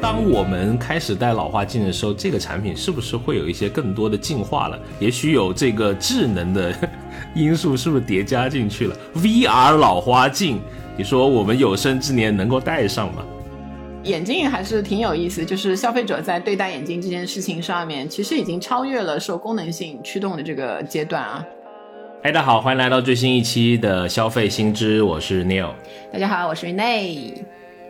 当我们开始戴老花镜的时候，这个产品是不是会有一些更多的进化了？也许有这个智能的 因素，是不是叠加进去了？VR 老花镜，你说我们有生之年能够戴上吗？眼镜还是挺有意思，就是消费者在对待眼镜这件事情上面，其实已经超越了受功能性驱动的这个阶段啊。哎，大家好，欢迎来到最新一期的消费新知，我是 Neil。大家好，我是 Renee。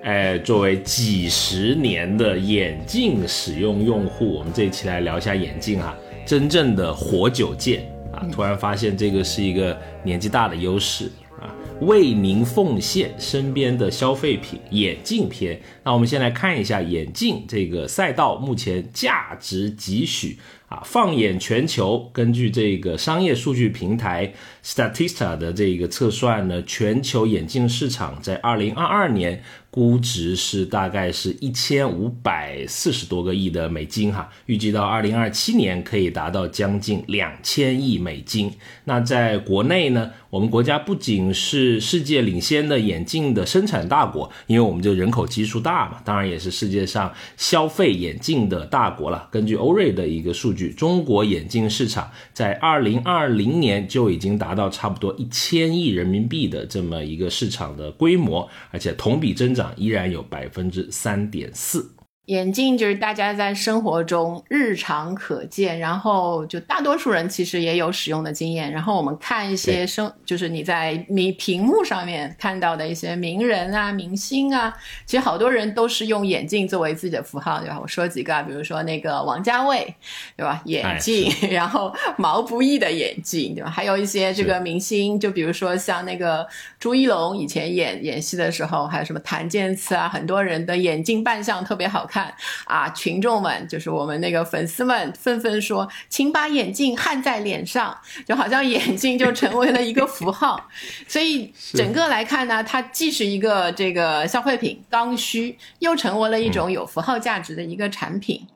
哎，作为几十年的眼镜使用用户，我们这一期来聊一下眼镜哈，真正的活久见啊！突然发现这个是一个年纪大的优势啊，为您奉献身边的消费品眼镜篇。那我们先来看一下眼镜这个赛道目前价值几许。啊，放眼全球，根据这个商业数据平台 Statista 的这个测算呢，全球眼镜市场在二零二二年估值是大概是一千五百四十多个亿的美金哈，预计到二零二七年可以达到将近两千亿美金。那在国内呢，我们国家不仅是世界领先的眼镜的生产大国，因为我们这人口基数大嘛，当然也是世界上消费眼镜的大国了。根据欧瑞的一个数据。中国眼镜市场在二零二零年就已经达到差不多一千亿人民币的这么一个市场的规模，而且同比增长依然有百分之三点四。眼镜就是大家在生活中日常可见，然后就大多数人其实也有使用的经验。然后我们看一些生，就是你在屏屏幕上面看到的一些名人啊、明星啊，其实好多人都是用眼镜作为自己的符号，对吧？我说几个，啊，比如说那个王家卫，对吧？眼镜，然后毛不易的眼镜，对吧？还有一些这个明星，就比如说像那个朱一龙，以前演演戏的时候，还有什么谭健次啊，很多人的眼镜扮相特别好看。啊！群众们就是我们那个粉丝们纷纷说，请把眼镜焊在脸上，就好像眼镜就成为了一个符号。所以整个来看呢，它既是一个这个消费品刚需，又成为了一种有符号价值的一个产品。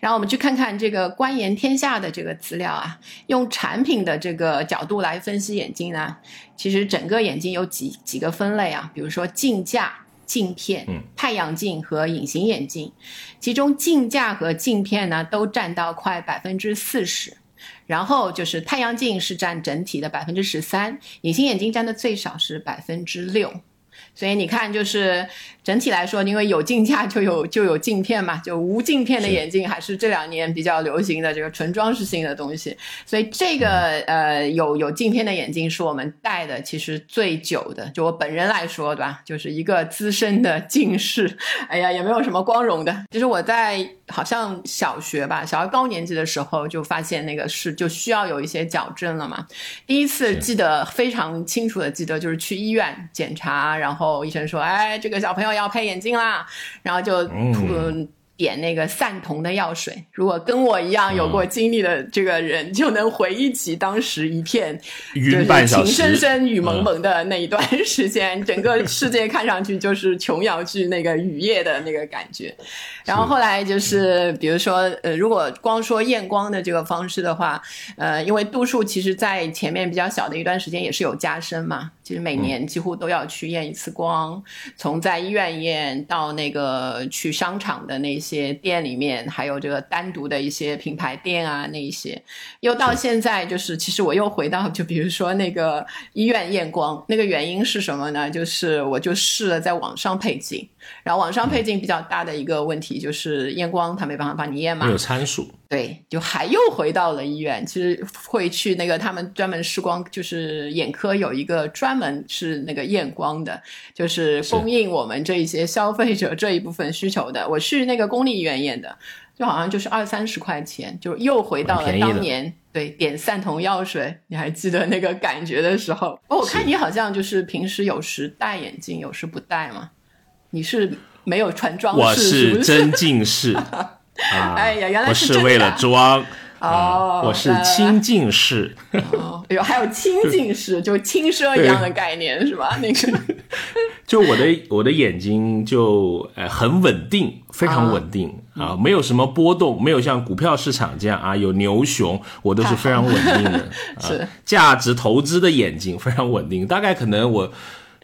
然后我们去看看这个观言天下的这个资料啊，用产品的这个角度来分析眼镜呢，其实整个眼镜有几几个分类啊，比如说镜架。镜片、太阳镜和隐形眼镜，其中镜架和镜片呢都占到快百分之四十，然后就是太阳镜是占整体的百分之十三，隐形眼镜占的最少是百分之六，所以你看就是。整体来说，因为有镜架就有就有镜片嘛，就无镜片的眼镜还是这两年比较流行的这个纯装饰性的东西。所以这个呃有有镜片的眼镜是我们戴的其实最久的。就我本人来说，对吧？就是一个资深的近视，哎呀也没有什么光荣的。就是我在好像小学吧，小学高年级的时候就发现那个是就需要有一些矫正了嘛。第一次记得非常清楚的记得就是去医院检查，然后医生说，哎，这个小朋友。要配眼镜啦，然后就涂。点那个散瞳的药水，如果跟我一样有过经历的这个人，就能回忆起当时一片 就是情深深雨蒙蒙的那一段时间，整个世界看上去就是琼瑶剧那个雨夜的那个感觉。然后后来就是，比如说，呃，如果光说验光的这个方式的话，呃，因为度数其实在前面比较小的一段时间也是有加深嘛，其实每年几乎都要去验一次光，从在医院验到那个去商场的那些。些店里面还有这个单独的一些品牌店啊，那一些，又到现在就是，其实我又回到，就比如说那个医院验光，那个原因是什么呢？就是我就试了在网上配镜，然后网上配镜比较大的一个问题就是验光他没办法帮你验嘛，没有参数。对，就还又回到了医院，其实会去那个他们专门视光，就是眼科有一个专门是那个验光的，就是供应我们这一些消费者这一部分需求的。我去那个公立医院验的，就好像就是二三十块钱，就又回到了当年对点散瞳药水，你还记得那个感觉的时候？哦，我看你好像就是平时有时戴眼镜，有时不戴嘛？你是没有穿装饰？我是真近视。啊！哎呀，原来是为了装哦！我是轻近视。哦，有，还有轻近视，就轻奢一样的概念是吧？那个，就我的我的眼睛就呃很稳定，非常稳定啊，没有什么波动，没有像股票市场这样啊有牛熊，我都是非常稳定的。是价值投资的眼睛非常稳定，大概可能我。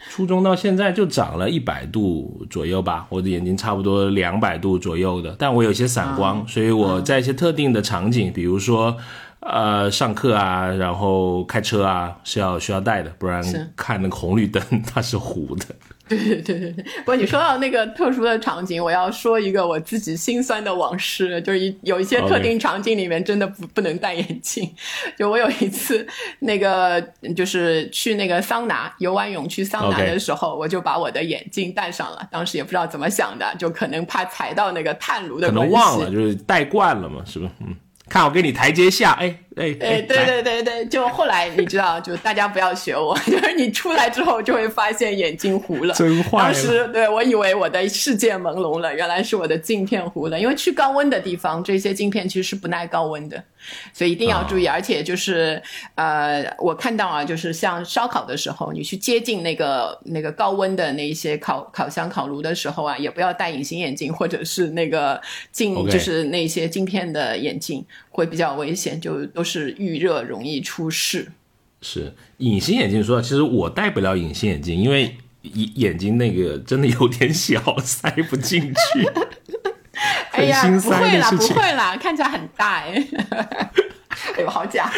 初中到现在就长了一百度左右吧，我的眼睛差不多两百度左右的，但我有些散光，所以我在一些特定的场景，比如说。呃，上课啊，然后开车啊，是要需要戴的，不然看那个红绿灯它是糊的。对对对对对。不过你说到那个特殊的场景，我要说一个我自己心酸的往事，就是一有一些特定场景里面真的不不能戴眼镜。就我有一次那个就是去那个桑拿游完泳去桑拿的时候，我就把我的眼镜戴上了。当时也不知道怎么想的，就可能怕踩到那个炭炉的。可能忘了，就是戴惯了嘛，是吧？嗯。看我给你台阶下，哎哎哎，对对对对，就后来你知道，就大家不要学我，就是你出来之后就会发现眼睛糊了，真坏。当时对我以为我的世界朦胧了，原来是我的镜片糊了，因为去高温的地方，这些镜片其实是不耐高温的。所以一定要注意，而且就是，呃，我看到啊，就是像烧烤的时候，你去接近那个那个高温的那一些烤烤箱、烤炉的时候啊，也不要戴隐形眼镜或者是那个镜，就是那些镜片的眼镜，会比较危险，就都是遇热容易出事。是隐形眼镜说，其实我戴不了隐形眼镜，因为眼眼睛那个真的有点小，塞不进去。哎呀，不会啦，不会啦，看起来很大哎，哎呦，好假！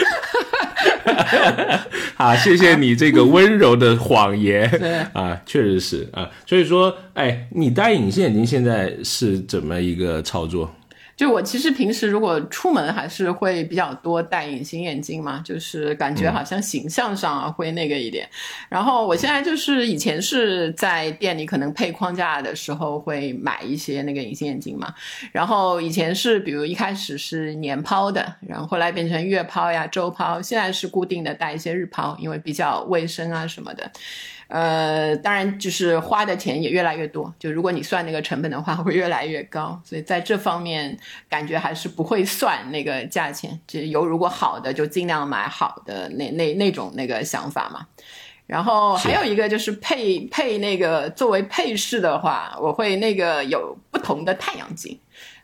好，谢谢你这个温柔的谎言 啊，确实是啊，所以说，哎，你戴隐形眼镜现在是怎么一个操作？就我其实平时如果出门还是会比较多戴隐形眼镜嘛，就是感觉好像形象上啊会那个一点。然后我现在就是以前是在店里可能配框架的时候会买一些那个隐形眼镜嘛，然后以前是比如一开始是年抛的，然后后来变成月抛呀、周抛，现在是固定的戴一些日抛，因为比较卫生啊什么的。呃，当然就是花的钱也越来越多，就如果你算那个成本的话，会越来越高。所以在这方面，感觉还是不会算那个价钱。就油如果好的，就尽量买好的那那那种那个想法嘛。然后还有一个就是配配那个作为配饰的话，我会那个有不同的太阳镜。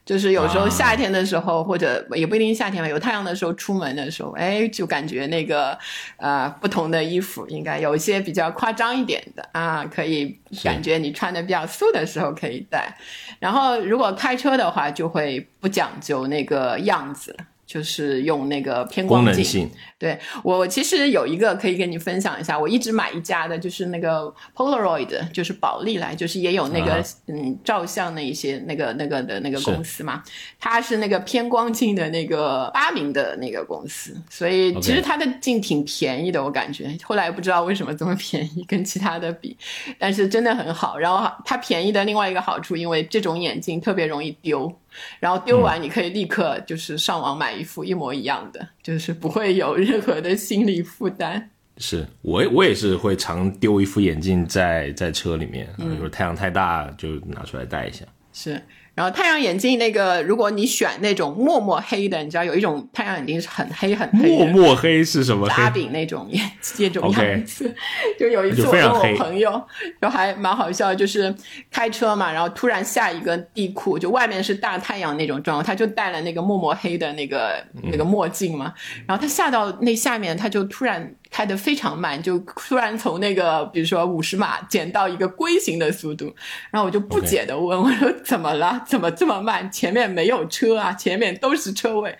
就是有时候夏天的时候，或者也不一定夏天吧，有太阳的时候出门的时候，哎，就感觉那个呃不同的衣服应该有一些比较夸张一点的啊，可以感觉你穿的比较素的时候可以戴。然后如果开车的话，就会不讲究那个样子。就是用那个偏光镜，对我其实有一个可以跟你分享一下，我一直买一家的，就是那个 Polaroid，就是宝丽来，就是也有那个嗯照相那一些那个那个的那个公司嘛，它是那个偏光镜的那个发明的那个公司，所以其实它的镜挺便宜的，我感觉。后来不知道为什么这么便宜，跟其他的比，但是真的很好。然后它便宜的另外一个好处，因为这种眼镜特别容易丢。然后丢完，你可以立刻就是上网买一副一模一样的，就是不会有任何的心理负担。是我我也是会常丢一副眼镜在在车里面，比如太阳太大就拿出来戴一下。是。然后太阳眼镜那个，如果你选那种墨墨黑的，你知道有一种太阳眼镜是很黑很黑。墨墨黑是什么？大饼那种眼镜，这种样子。就有一次我跟我朋友，就还蛮好笑，就是开车嘛，然后突然下一个地库，就外面是大太阳那种状况，他就戴了那个墨墨黑的那个那个墨镜嘛，然后他下到那下面，他就突然。开得非常慢，就突然从那个比如说五十码减到一个龟形的速度，然后我就不解的问 我说怎么了？怎么这么慢？前面没有车啊，前面都是车位。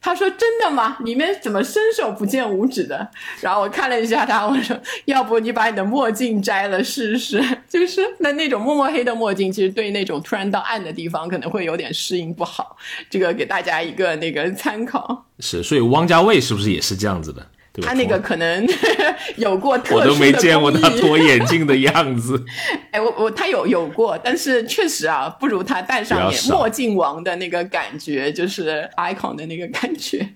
他说真的吗？里面怎么伸手不见五指的？然后我看了一下他，我说要不你把你的墨镜摘了试试？就是那那种墨墨黑的墨镜，其实对那种突然到暗的地方可能会有点适应不好。这个给大家一个那个参考。是，所以汪家卫是不是也是这样子的？他那个可能 有过特我都没见过他脱眼镜的样子。哎，我我他有有过，但是确实啊，不如他戴上墨镜王的那个感觉，就是 icon 的那个感觉。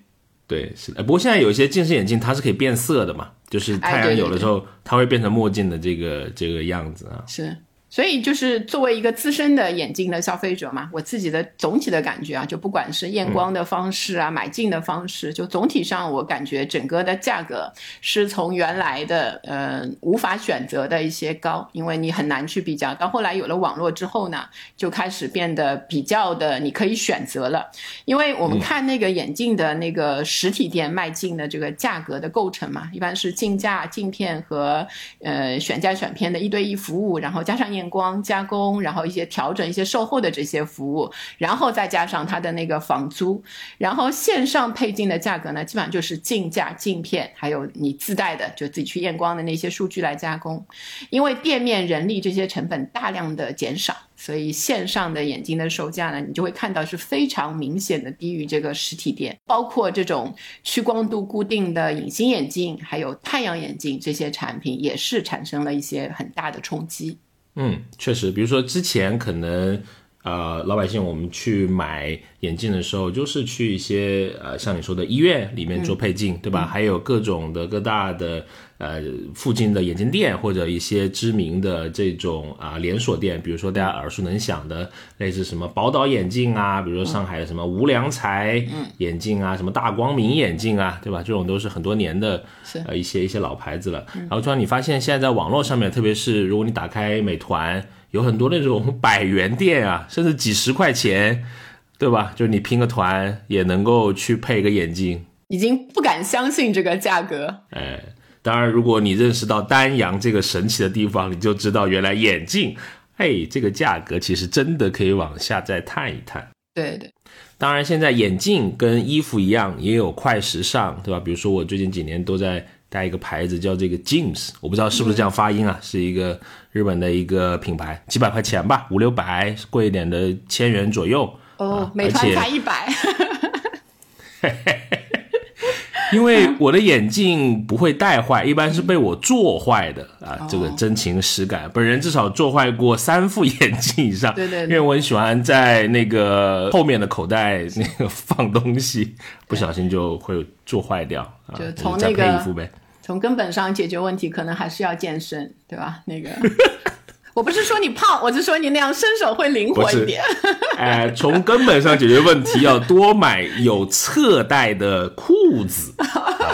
对，是的。不过现在有一些近视眼镜，它是可以变色的嘛，就是太阳有的时候它会变成墨镜的这个这个样子啊。是。所以就是作为一个资深的眼镜的消费者嘛，我自己的总体的感觉啊，就不管是验光的方式啊，买镜的方式，就总体上我感觉整个的价格是从原来的呃无法选择的一些高，因为你很难去比较，到后来有了网络之后呢，就开始变得比较的你可以选择了。因为我们看那个眼镜的那个实体店卖镜的这个价格的构成嘛，一般是镜架、镜片和呃选架选片的一对一服务，然后加上验。验光加工，然后一些调整、一些售后的这些服务，然后再加上它的那个房租，然后线上配镜的价格呢，基本上就是镜架、镜片，还有你自带的就自己去验光的那些数据来加工。因为店面人力这些成本大量的减少，所以线上的眼镜的售价呢，你就会看到是非常明显的低于这个实体店。包括这种屈光度固定的隐形眼镜，还有太阳眼镜这些产品，也是产生了一些很大的冲击。嗯，确实，比如说之前可能，呃，老百姓我们去买眼镜的时候，就是去一些呃，像你说的医院里面做配镜，对吧？还有各种的各大的呃附近的眼镜店，或者一些知名的这种啊连锁店，比如说大家耳熟能详的，类似什么宝岛眼镜啊，比如说上海的什么无良才眼镜啊，什么大光明眼镜啊，对吧？这种都是很多年的。呃，一些一些老牌子了，然后突然你发现现在在网络上面，特别是如果你打开美团，有很多那种百元店啊，甚至几十块钱，对吧？就是你拼个团也能够去配一个眼镜，已经不敢相信这个价格。哎，当然，如果你认识到丹阳这个神奇的地方，你就知道原来眼镜，哎，这个价格其实真的可以往下再探一探。对对。当然，现在眼镜跟衣服一样，也有快时尚，对吧？比如说我最近几年都在戴一个牌子，叫这个 Jeans，我不知道是不是这样发音啊，是一个日本的一个品牌，几百块钱吧，五六百，贵一点的千元左右。哦，美团才一百。因为我的眼镜不会戴坏，一般是被我做坏的啊。这个真情实感，本人至少做坏过三副眼镜以上。对对。因为我很喜欢在那个后面的口袋那个放东西，不小心就会做坏掉啊。就从那个从根本上解决问题，可能还是要健身，对吧？那个。我不是说你胖，我是说你那样伸手会灵活一点。哎，从根本上解决问题，要多买有侧带的裤子。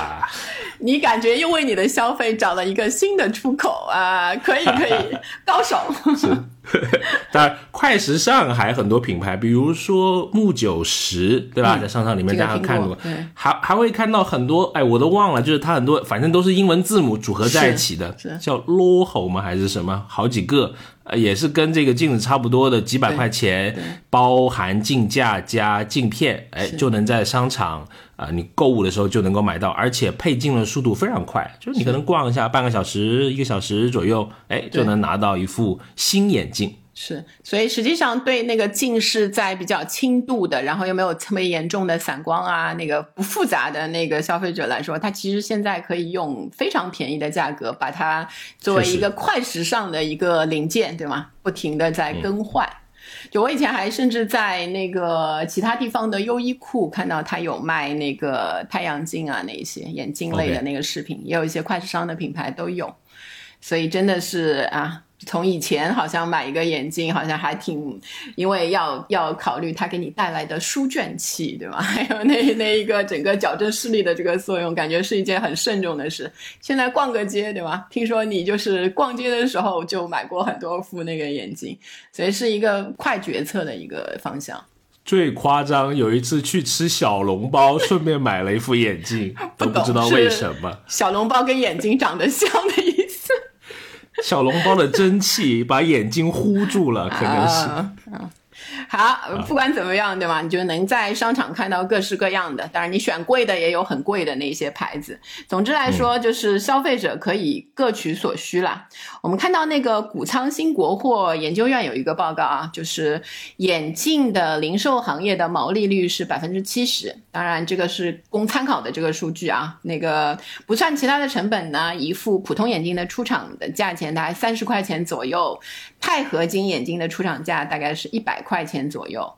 你感觉又为你的消费找了一个新的出口啊？可以，可以，高手。是。当然，快时尚还很多品牌，比如说木九十，对吧？在商场里面大家看过，对还还会看到很多，哎，我都忘了，就是它很多，反正都是英文字母组合在一起的，叫 LOHO 吗？还是什么？好几个。呃，也是跟这个镜子差不多的，几百块钱，包含镜架加镜片，哎，就能在商场啊，你购物的时候就能够买到，而且配镜的速度非常快，就是你可能逛一下半个小时、一个小时左右，哎，就能拿到一副新眼镜。是，所以实际上对那个近视在比较轻度的，然后又没有特别严重的散光啊，那个不复杂的那个消费者来说，他其实现在可以用非常便宜的价格把它作为一个快时尚的一个零件，对吗？不停的在更换。就我以前还甚至在那个其他地方的优衣库看到他有卖那个太阳镜啊，那些眼镜类的那个饰品，也有一些快时尚的品牌都有，所以真的是啊。从以前好像买一个眼镜，好像还挺，因为要要考虑它给你带来的书卷气，对吧？还有那那一个整个矫正视力的这个作用，感觉是一件很慎重的事。现在逛个街，对吧？听说你就是逛街的时候就买过很多副那个眼镜，所以是一个快决策的一个方向。最夸张，有一次去吃小笼包，顺便买了一副眼镜，都不知道为什么。小笼包跟眼睛长得像的。小笼包的蒸汽把眼睛糊住了，可能是。好，不管怎么样，对吗？你就能在商场看到各式各样的。当然，你选贵的也有很贵的那些牌子。总之来说，就是消费者可以各取所需啦。我们看到那个谷仓新国货研究院有一个报告啊，就是眼镜的零售行业的毛利率是百分之七十。当然，这个是供参考的这个数据啊。那个不算其他的成本呢，一副普通眼镜的出厂的价钱大概三十块钱左右。钛合金眼镜的出厂价大概是一百块千左右，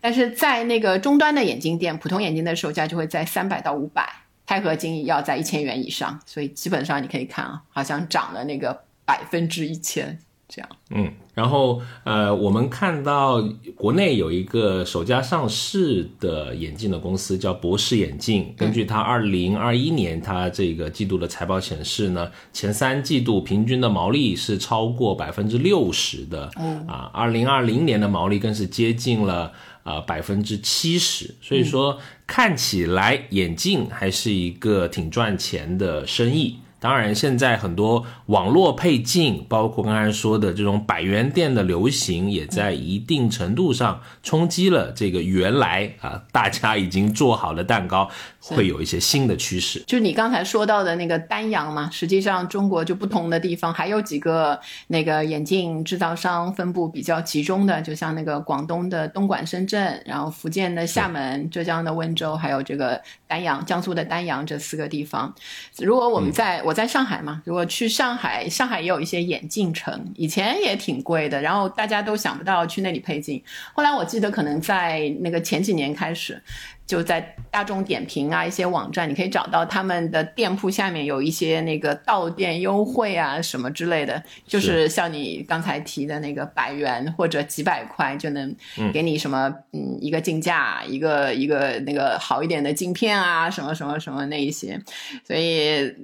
但是在那个终端的眼镜店，普通眼镜的售价就会在三百到五百，钛合金要在一千元以上，所以基本上你可以看啊，好像涨了那个百分之一千，这样。嗯，然后呃，我们看到国内有一个首家上市的眼镜的公司叫博士眼镜，根据它二零二一年它这个季度的财报显示呢，前三季度平均的毛利是超过百分之六十的，啊，二零二零年的毛利更是接近了啊百分之七十，所以说看起来眼镜还是一个挺赚钱的生意。当然，现在很多网络配镜，包括刚才说的这种百元店的流行，也在一定程度上冲击了这个原来啊大家已经做好的蛋糕，会有一些新的趋势。就你刚才说到的那个丹阳嘛，实际上中国就不同的地方还有几个那个眼镜制造商分布比较集中的，就像那个广东的东莞、深圳，然后福建的厦门、浙江的温州，还有这个丹阳、江苏的丹阳这四个地方。如果我们在我我在上海嘛，如果去上海，上海也有一些眼镜城，以前也挺贵的，然后大家都想不到去那里配镜。后来我记得可能在那个前几年开始。就在大众点评啊，一些网站，你可以找到他们的店铺下面有一些那个到店优惠啊什么之类的，就是。像你刚才提的那个百元或者几百块就能给你什么嗯一个镜架，一个一个那个好一点的镜片啊，什么什么什么那一些，所以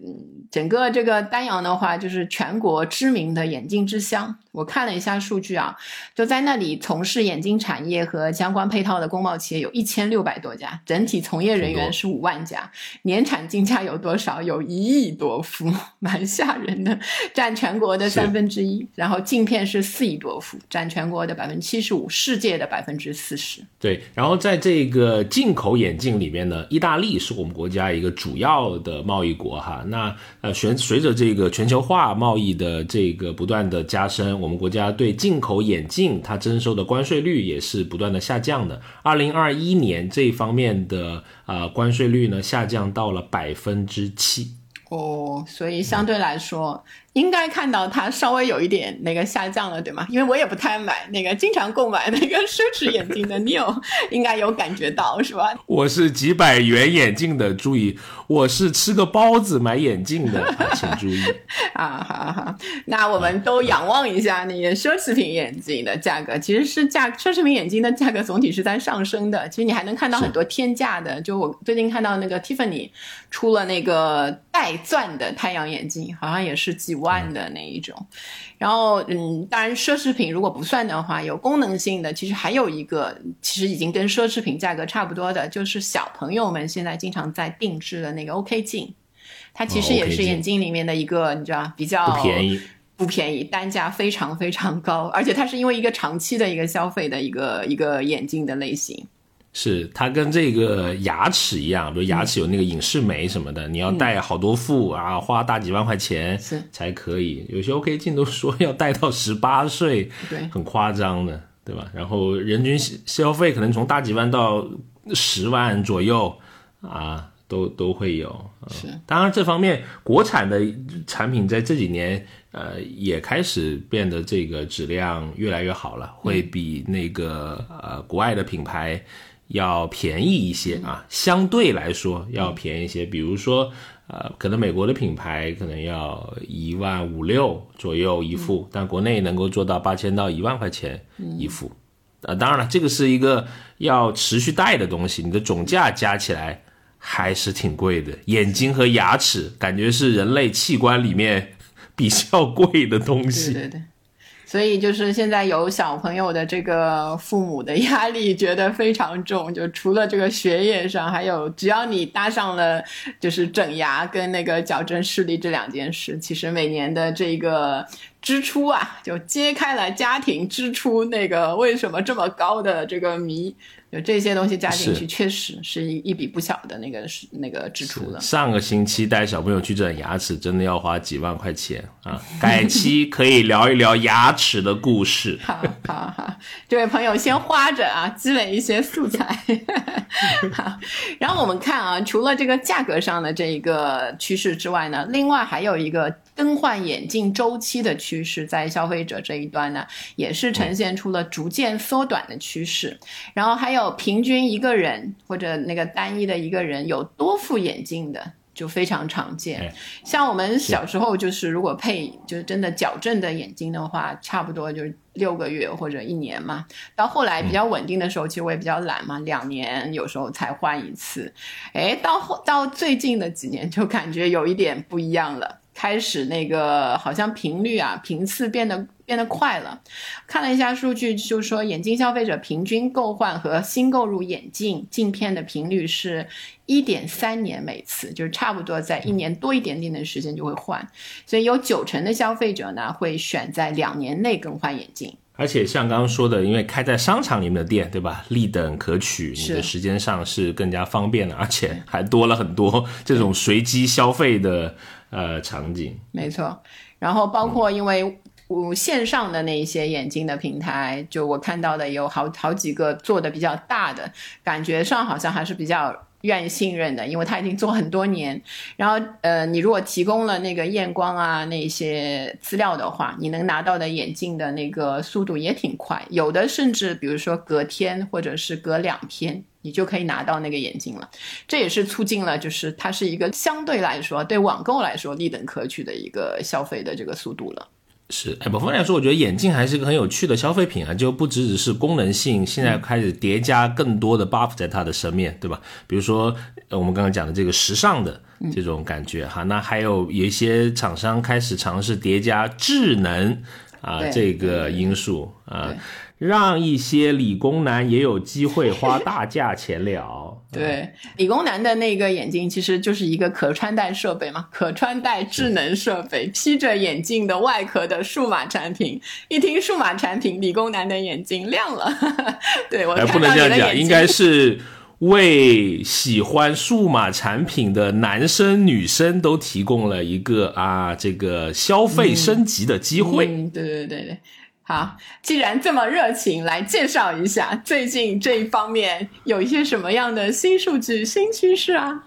整个这个丹阳的话就是全国知名的眼镜之乡。我看了一下数据啊，就在那里从事眼镜产业和相关配套的工贸企业有一千六百多家，整体从业人员是五万家，年产镜架有多少？有一亿多副，蛮吓人的，占全国的三分之一。然后镜片是四亿多副，占全国的百分之七十五，世界的百分之四十。对，然后在这个进口眼镜里面呢，意大利是我们国家一个主要的贸易国哈。那呃，随随着这个全球化贸易的这个不断的加深。我我们国家对进口眼镜，它征收的关税率也是不断的下降的。二零二一年这一方面的呃关税率呢，下降到了百分之七。哦，所以相对来说。应该看到它稍微有一点那个下降了，对吗？因为我也不太买那个经常购买那个奢侈眼镜的，你有应该有感觉到是吧？我是几百元眼镜的，注意，我是吃个包子买眼镜的，请注意 啊！好好，那我们都仰望一下那个奢侈品眼镜的价格，其实是价奢侈品眼镜的价格总体是在上升的。其实你还能看到很多天价的，就我最近看到那个 Tiffany 出了那个带钻的太阳眼镜，好像也是几万。万的那一种，然后嗯，当然奢侈品如果不算的话，有功能性的，其实还有一个，其实已经跟奢侈品价格差不多的，就是小朋友们现在经常在定制的那个 OK 镜，它其实也是眼镜里面的一个，你知道比较不便宜，不便宜，单价非常非常高，而且它是因为一个长期的一个消费的一个一个眼镜的类型。是它跟这个牙齿一样，比如牙齿有那个隐适美什么的，你要戴好多副啊，花大几万块钱才可以。有些 OK 镜都说要戴到十八岁，对，很夸张的，对吧？然后人均消费可能从大几万到十万左右啊，都都会有。是，当然这方面国产的产品在这几年呃也开始变得这个质量越来越好了，会比那个呃国外的品牌。要便宜一些啊，相对来说要便宜一些。比如说，呃，可能美国的品牌可能要一万五六左右一副，但国内能够做到八千到一万块钱一副。呃，当然了，这个是一个要持续戴的东西，你的总价加起来还是挺贵的。眼睛和牙齿感觉是人类器官里面比较贵的东西。对对对。所以就是现在有小朋友的这个父母的压力觉得非常重，就除了这个学业上，还有只要你搭上了就是整牙跟那个矫正视力这两件事，其实每年的这个支出啊，就揭开了家庭支出那个为什么这么高的这个谜。有这些东西加进去，确实是一一笔不小的那个是那个支出了。上个星期带小朋友去整牙齿，真的要花几万块钱啊！改期可以聊一聊牙齿的故事。好好好，这位朋友先花着啊，积累一些素材。好，然后我们看啊，除了这个价格上的这一个趋势之外呢，另外还有一个。更换眼镜周期的趋势，在消费者这一端呢，也是呈现出了逐渐缩短的趋势。然后还有平均一个人或者那个单一的一个人有多副眼镜的。就非常常见哎。像我们小时候，就是如果配就是真的矫正的眼睛的话，差不多就是六个月或者一年嘛。到后来比较稳定的时候，其实我也比较懒嘛，两年有时候才换一次。哎，到后到最近的几年，就感觉有一点不一样了。开始那个好像频率啊频次变得变得快了，看了一下数据，就说眼镜消费者平均购换和新购入眼镜镜片的频率是一点三年每次，就是差不多在一年多一点点的时间就会换，所以有九成的消费者呢会选在两年内更换眼镜。而且像刚刚说的，因为开在商场里面的店，对吧？立等可取，你的时间上是更加方便的，而且还多了很多这种随机消费的呃场景。没错，然后包括因为我线上的那一些眼镜的平台，就我看到的有好好几个做的比较大的，感觉上好像还是比较。愿意信任的，因为他已经做很多年。然后，呃，你如果提供了那个验光啊那些资料的话，你能拿到的眼镜的那个速度也挺快，有的甚至比如说隔天或者是隔两天，你就可以拿到那个眼镜了。这也是促进了，就是它是一个相对来说对网购来说立等可取的一个消费的这个速度了。是，哎，某方面来说，我觉得眼镜还是一个很有趣的消费品啊，就不只只是功能性，现在开始叠加更多的 buff 在它的身面对吧？比如说我们刚刚讲的这个时尚的这种感觉哈，那还有有一些厂商开始尝试叠加智能啊这个因素啊。让一些理工男也有机会花大价钱了。对，理工男的那个眼镜其实就是一个可穿戴设备嘛，可穿戴智能设备，披着眼镜的外壳的数码产品。一听数码产品，理工男的眼睛亮了。对我不能这样讲，应该是为喜欢数码产品的男生女生都提供了一个啊这个消费升级的机会。对对对对。好，既然这么热情，来介绍一下最近这一方面有一些什么样的新数据、新趋势啊？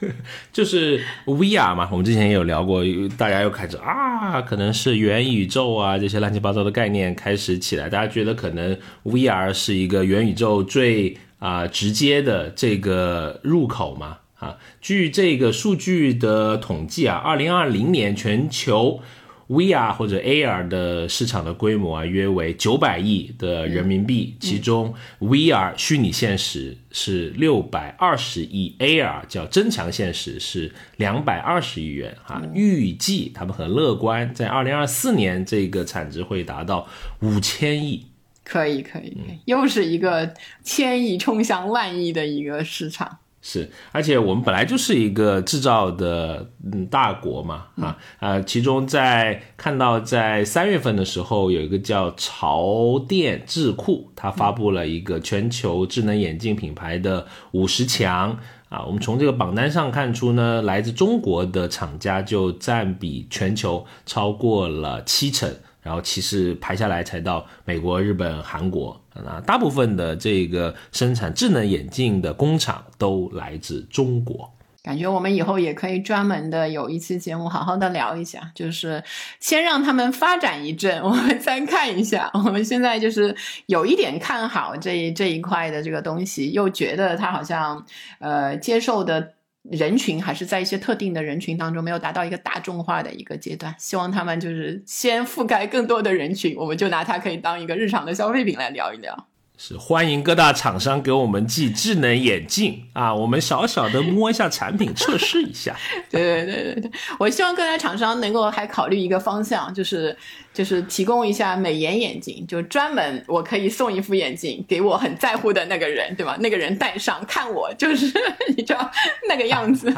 就是 VR 嘛，我们之前也有聊过，大家又开始啊，可能是元宇宙啊这些乱七八糟的概念开始起来，大家觉得可能 VR 是一个元宇宙最啊直接的这个入口嘛？啊，据这个数据的统计啊，二零二零年全球。VR 或者 AR 的市场的规模啊，约为九百亿的人民币，其中 VR 虚拟现实是六百二十亿，AR 叫增强现实是两百二十亿元哈。预计他们很乐观，在二零二四年这个产值会达到五千亿。可以可以，又是一个千亿冲向万亿的一个市场。是，而且我们本来就是一个制造的嗯大国嘛，啊啊，其中在看到在三月份的时候，有一个叫潮电智库，它发布了一个全球智能眼镜品牌的五十强啊，我们从这个榜单上看出呢，来自中国的厂家就占比全球超过了七成。然后其实排下来才到美国、日本、韩国，那大部分的这个生产智能眼镜的工厂都来自中国。感觉我们以后也可以专门的有一期节目，好好的聊一下，就是先让他们发展一阵，我们再看一下。我们现在就是有一点看好这这一块的这个东西，又觉得它好像呃接受的。人群还是在一些特定的人群当中没有达到一个大众化的一个阶段，希望他们就是先覆盖更多的人群，我们就拿它可以当一个日常的消费品来聊一聊。是欢迎各大厂商给我们寄智能眼镜啊，我们小小的摸一下产品，测试一下。对对对对对，我希望各大厂商能够还考虑一个方向，就是就是提供一下美颜眼镜，就专门我可以送一副眼镜给我很在乎的那个人，对吧？那个人戴上看我就是 你知道那个样子，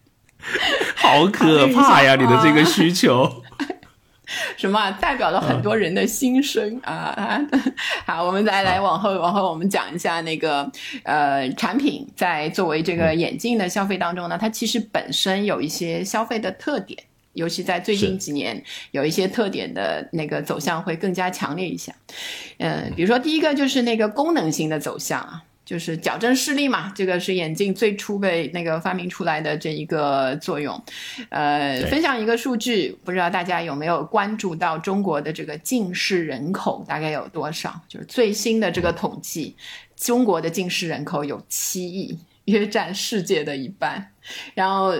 好可怕呀！你的这个需求。什么代表了很多人的心声啊！好，我们再来往后往后，我们讲一下那个呃产品在作为这个眼镜的消费当中呢，它其实本身有一些消费的特点，尤其在最近几年有一些特点的那个走向会更加强烈一些。嗯，比如说第一个就是那个功能性的走向啊。就是矫正视力嘛，这个是眼镜最初被那个发明出来的这一个作用。呃，分享一个数据，不知道大家有没有关注到中国的这个近视人口大概有多少？就是最新的这个统计，中国的近视人口有七亿。约占世界的一半。然后，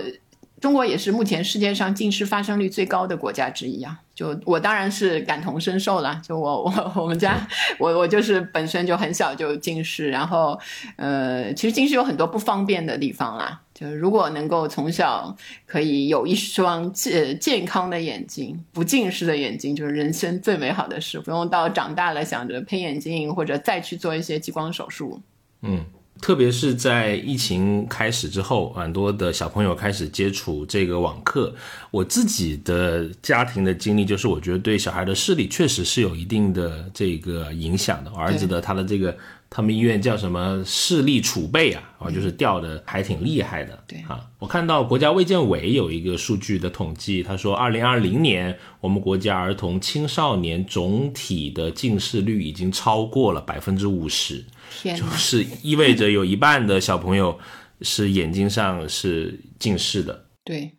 中国也是目前世界上近视发生率最高的国家之一啊。就我当然是感同身受了。就我我我们家 我我就是本身就很小就近视，然后呃，其实近视有很多不方便的地方啦。就如果能够从小可以有一双健健康的眼睛，不近视的眼睛，就是人生最美好的事。不用到长大了想着配眼镜或者再去做一些激光手术。嗯。特别是在疫情开始之后，很多的小朋友开始接触这个网课。我自己的家庭的经历就是，我觉得对小孩的视力确实是有一定的这个影响的。我儿子的他的这个，他们医院叫什么视力储备啊，啊就是掉的还挺厉害的。对啊，我看到国家卫健委有一个数据的统计，他说，二零二零年我们国家儿童青少年总体的近视率已经超过了百分之五十。就是意味着有一半的小朋友是眼睛上是近视的。对，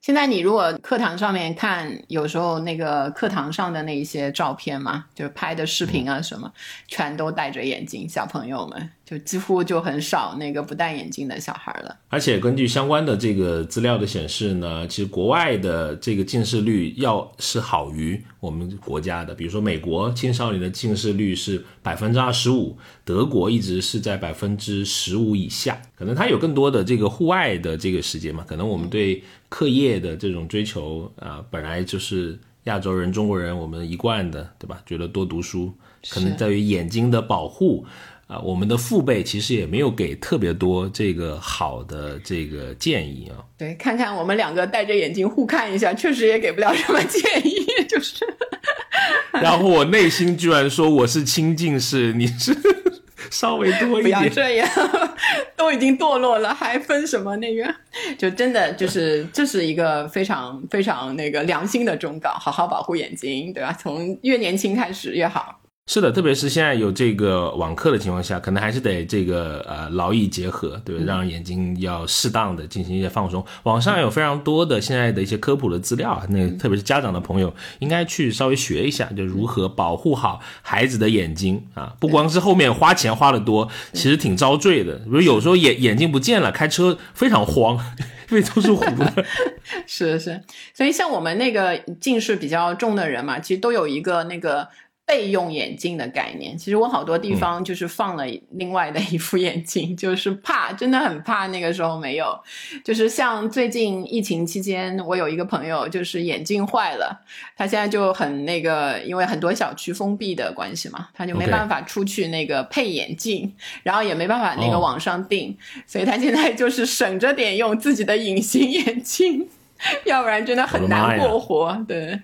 现在你如果课堂上面看，有时候那个课堂上的那一些照片嘛，就是拍的视频啊什么，全都戴着眼镜，小朋友们。就几乎就很少那个不戴眼镜的小孩了，而且根据相关的这个资料的显示呢，其实国外的这个近视率要是好于我们国家的，比如说美国青少年的近视率是百分之二十五，德国一直是在百分之十五以下，可能他有更多的这个户外的这个时间嘛，可能我们对课业的这种追求啊，本来就是亚洲人、中国人我们一贯的，对吧？觉得多读书，可能在于眼睛的保护。啊，我们的父辈其实也没有给特别多这个好的这个建议啊。对，看看我们两个戴着眼镜互看一下，确实也给不了什么建议，就是。然后我内心居然说我是亲近视，你是 稍微多一点。不要这样，都已经堕落了，还分什么那个？就真的就是这是一个非常非常那个良心的忠告，好好保护眼睛，对吧？从越年轻开始越好。是的，特别是现在有这个网课的情况下，可能还是得这个呃劳逸结合，对吧？让眼睛要适当的进行一些放松。网上有非常多的现在的一些科普的资料，那特别是家长的朋友应该去稍微学一下，就如何保护好孩子的眼睛啊！不光是后面花钱花的多，其实挺遭罪的。比如有时候眼眼睛不见了，开车非常慌，因为都是糊的。是是，所以像我们那个近视比较重的人嘛，其实都有一个那个。备用眼镜的概念，其实我好多地方就是放了另外的一副眼镜，就是怕，真的很怕那个时候没有。就是像最近疫情期间，我有一个朋友就是眼镜坏了，他现在就很那个，因为很多小区封闭的关系嘛，他就没办法出去那个配眼镜，然后也没办法那个网上订，所以他现在就是省着点用自己的隐形眼镜，要不然真的很难过活。对。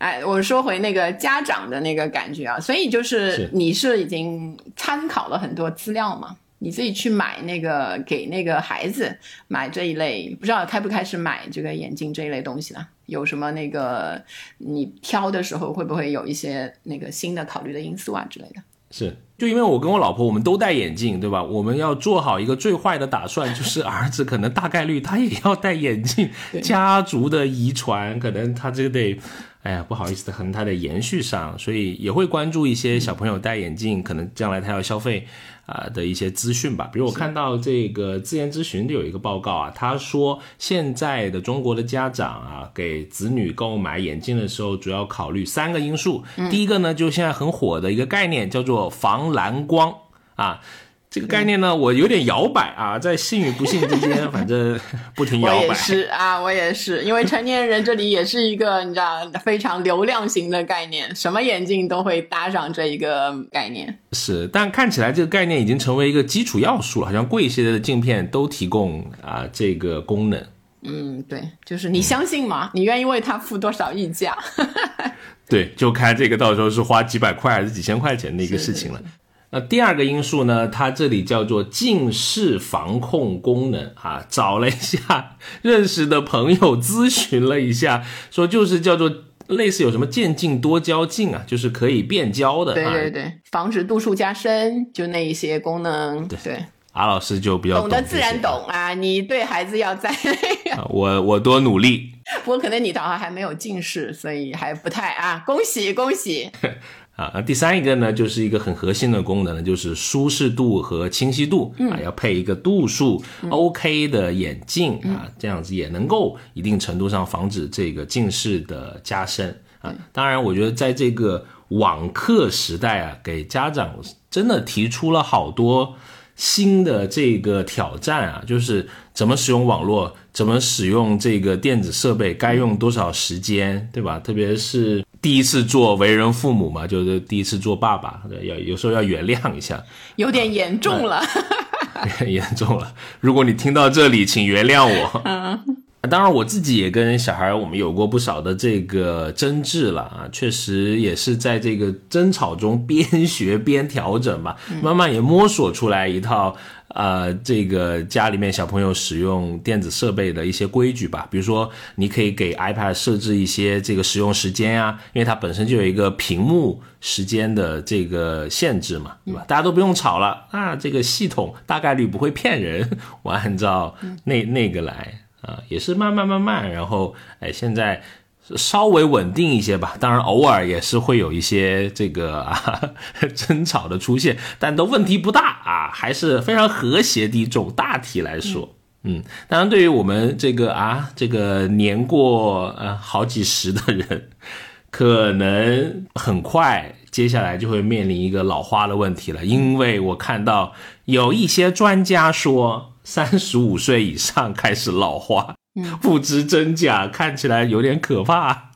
哎，我说回那个家长的那个感觉啊，所以就是你是已经参考了很多资料嘛，你自己去买那个给那个孩子买这一类，不知道开不开始买这个眼镜这一类东西了？有什么那个你挑的时候会不会有一些那个新的考虑的因素啊之类的？是，就因为我跟我老婆我们都戴眼镜，对吧？我们要做好一个最坏的打算，就是儿子可能大概率他也要戴眼镜，家族的遗传可能他这个得。哎呀，不好意思，可能它的延续上，所以也会关注一些小朋友戴眼镜，可能将来他要消费啊的一些资讯吧。比如我看到这个自研咨询的有一个报告啊，他说现在的中国的家长啊，给子女购买眼镜的时候，主要考虑三个因素。第一个呢，就现在很火的一个概念，叫做防蓝光啊。这个概念呢，我有点摇摆啊，在信与不信之间，反正 不停摇摆。我也是啊，我也是，因为成年人这里也是一个你知道非常流量型的概念，什么眼镜都会搭上这一个概念。是，但看起来这个概念已经成为一个基础要素了，好像贵一些的镜片都提供啊这个功能。嗯，对，就是你相信吗？你愿意为它付多少溢价？对，就看这个到时候是花几百块还是几千块钱的一个事情了。那第二个因素呢？它这里叫做近视防控功能啊，找了一下 认识的朋友咨询了一下，说就是叫做类似有什么渐进多焦镜啊，就是可以变焦的。对对对，防止度数加深，就那一些功能。对对，阿老师就比较懂得自然懂啊，你对孩子要在。我我多努力。不过可能你倒还还没有近视，所以还不太啊，恭喜恭喜。啊，那第三一个呢，就是一个很核心的功能呢，就是舒适度和清晰度啊，要配一个度数 OK 的眼镜啊，这样子也能够一定程度上防止这个近视的加深啊。当然，我觉得在这个网课时代啊，给家长真的提出了好多新的这个挑战啊，就是怎么使用网络，怎么使用这个电子设备，该用多少时间，对吧？特别是。第一次做为人父母嘛，就是第一次做爸爸，要有时候要原谅一下，有点严重了，严重了。如果你听到这里，请原谅我。嗯，当然我自己也跟小孩我们有过不少的这个争执了啊，确实也是在这个争吵中边学边调整吧，慢慢也摸索出来一套。呃，这个家里面小朋友使用电子设备的一些规矩吧，比如说，你可以给 iPad 设置一些这个使用时间啊，因为它本身就有一个屏幕时间的这个限制嘛，对吧？大家都不用吵了啊，这个系统大概率不会骗人，我按照那那个来啊，也是慢慢慢慢，然后哎，现在。稍微稳定一些吧，当然偶尔也是会有一些这个啊 争吵的出现，但都问题不大啊，还是非常和谐的。种大体来说，嗯，当然对于我们这个啊这个年过呃好几十的人，可能很快接下来就会面临一个老花的问题了，因为我看到有一些专家说，三十五岁以上开始老化。不知真假，看起来有点可怕。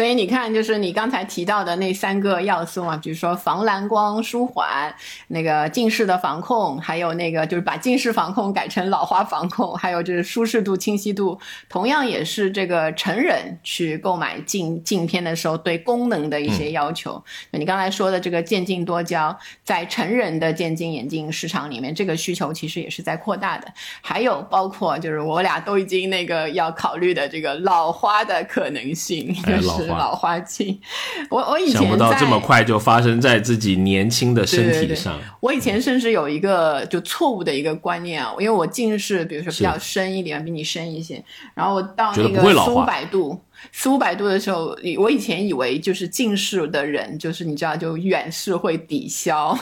所以你看，就是你刚才提到的那三个要素嘛，比如说防蓝光舒缓、那个近视的防控，还有那个就是把近视防控改成老花防控，还有就是舒适度、清晰度，同样也是这个成人去购买镜镜片的时候对功能的一些要求。你刚才说的这个渐进多焦，在成人的渐进眼镜市场里面，这个需求其实也是在扩大的。还有包括就是我俩都已经那个要考虑的这个老花的可能性。就是老花镜，我我以前想不到这么快就发生在自己年轻的身体上。我以前甚至有一个就错误的一个观念啊，因为我近视，比如说比较深一点，比你深一些，然后我到那个四五百度。四五百度的时候，我以前以为就是近视的人，就是你知道，就远视会抵消，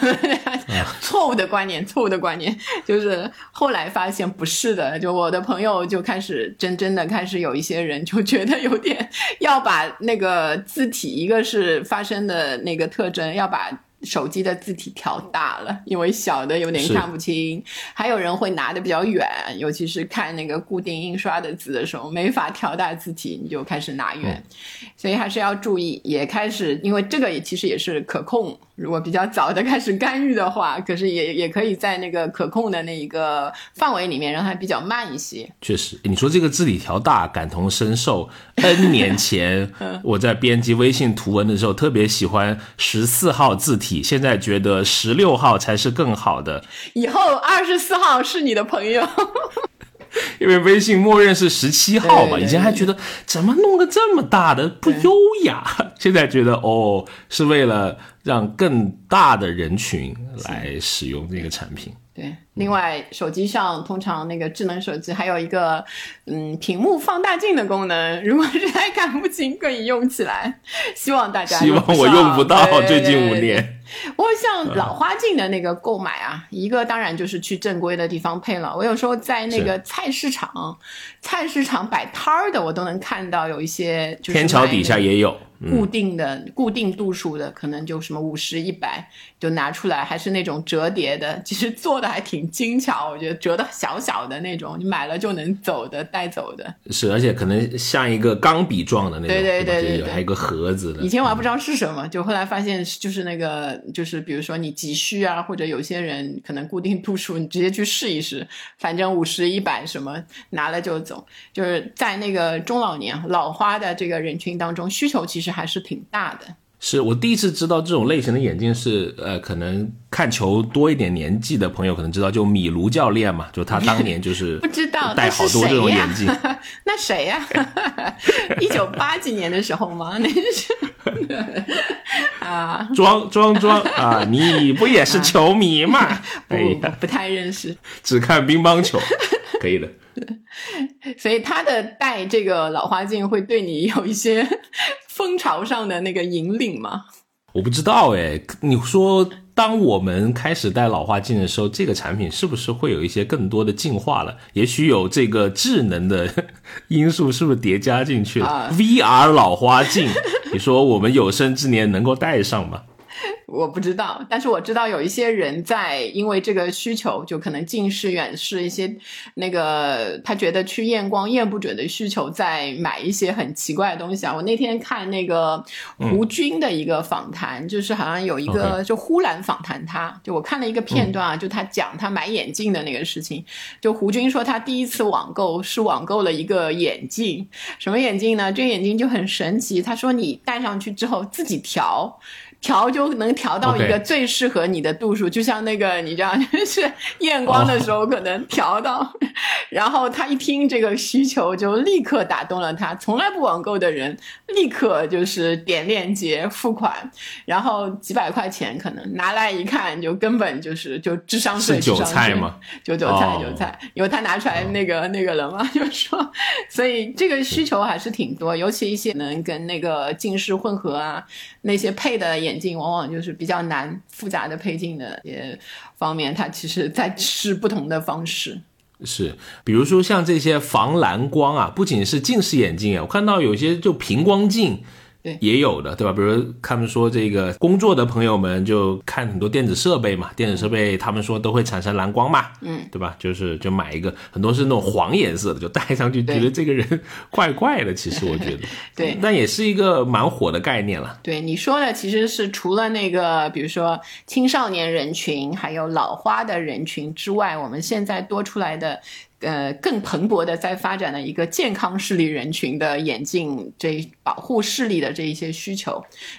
错误的观念，错误的观念，就是后来发现不是的，就我的朋友就开始真真的开始有一些人就觉得有点 要把那个字体，一个是发生的那个特征，要把。手机的字体调大了，因为小的有点看不清。还有人会拿的比较远，尤其是看那个固定印刷的字的时候，没法调大字体，你就开始拿远。所以还是要注意，也开始，因为这个也其实也是可控。如果比较早的开始干预的话，可是也也可以在那个可控的那一个范围里面，让它比较慢一些。确实，你说这个字体调大，感同身受。N 年前 我在编辑微信图文的时候，特别喜欢十四号字体，现在觉得十六号才是更好的。以后二十四号是你的朋友。因为微信默认是十七号嘛，以前还觉得怎么弄个这么大的不优雅，现在觉得哦，是为了让更大的人群来使用这个产品。对，另外手机上通常那个智能手机还有一个嗯屏幕放大镜的功能，如果实在看不清可以用起来。希望大家希望我用不到，最近五年。我像老花镜的那个购买啊，一个当然就是去正规的地方配了。我有时候在那个菜市场，菜市场摆摊儿的，我都能看到有一些就是天桥底下也有。固定的、固定度数的，可能就什么五十、一百，就拿出来，还是那种折叠的，其实做的还挺精巧。我觉得折的小小的那种，你买了就能走的、带走的。是，而且可能像一个钢笔状的那种，对对对对对，还有个盒子的。以前我还不知道是什么，就后来发现就是那个，就是比如说你急需啊，或者有些人可能固定度数，你直接去试一试，反正五十、一百什么拿了就走。就是在那个中老年老花的这个人群当中，需求其实。还是挺大的。是我第一次知道这种类型的眼镜是，呃，可能看球多一点年纪的朋友可能知道，就米卢教练嘛，就他当年就 是不知道戴好多这种眼镜。那谁呀？一九八几年的时候吗？那是啊，装装装啊！你不也是球迷吗？不不太认识，只看乒乓球，可以的。所以他的戴这个老花镜会对你有一些 风潮上的那个引领吗？我不知道哎，你说当我们开始戴老花镜的时候，这个产品是不是会有一些更多的进化了？也许有这个智能的 因素，是不是叠加进去了？VR 老花镜，你说我们有生之年能够戴上吗？我不知道，但是我知道有一些人在因为这个需求，就可能近视、远视一些那个他觉得去验光验不准的需求，在买一些很奇怪的东西啊。我那天看那个胡军的一个访谈，就是好像有一个就忽然访谈他，就我看了一个片段啊，就他讲他买眼镜的那个事情。就胡军说他第一次网购是网购了一个眼镜，什么眼镜呢？这个眼镜就很神奇，他说你戴上去之后自己调。调就能调到一个最适合你的度数，就像那个你知道，就是验光的时候可能调到，然后他一听这个需求就立刻打动了他。从来不网购的人立刻就是点链接付款，然后几百块钱可能拿来一看就根本就是就智商税，韭菜吗？就韭菜韭菜，因为他拿出来那个那个了嘛，就说，所以这个需求还是挺多，尤其一些能跟那个近视混合啊那些配的。眼镜往往就是比较难复杂的配镜的也方面，它其实在试不同的方式。是，比如说像这些防蓝光啊，不仅是近视眼镜啊，我看到有些就平光镜。也有的，对吧？比如他们说这个工作的朋友们就看很多电子设备嘛，电子设备他们说都会产生蓝光嘛，嗯，对吧？就是就买一个，很多是那种黄颜色的，就戴上去觉得这个人怪怪的。其实我觉得，对，那也是一个蛮火的概念了。对你说的，其实是除了那个，比如说青少年人群，还有老花的人群之外，我们现在多出来的。呃，更蓬勃的在发展的一个健康视力人群的眼镜，这保护视力的这一些需求，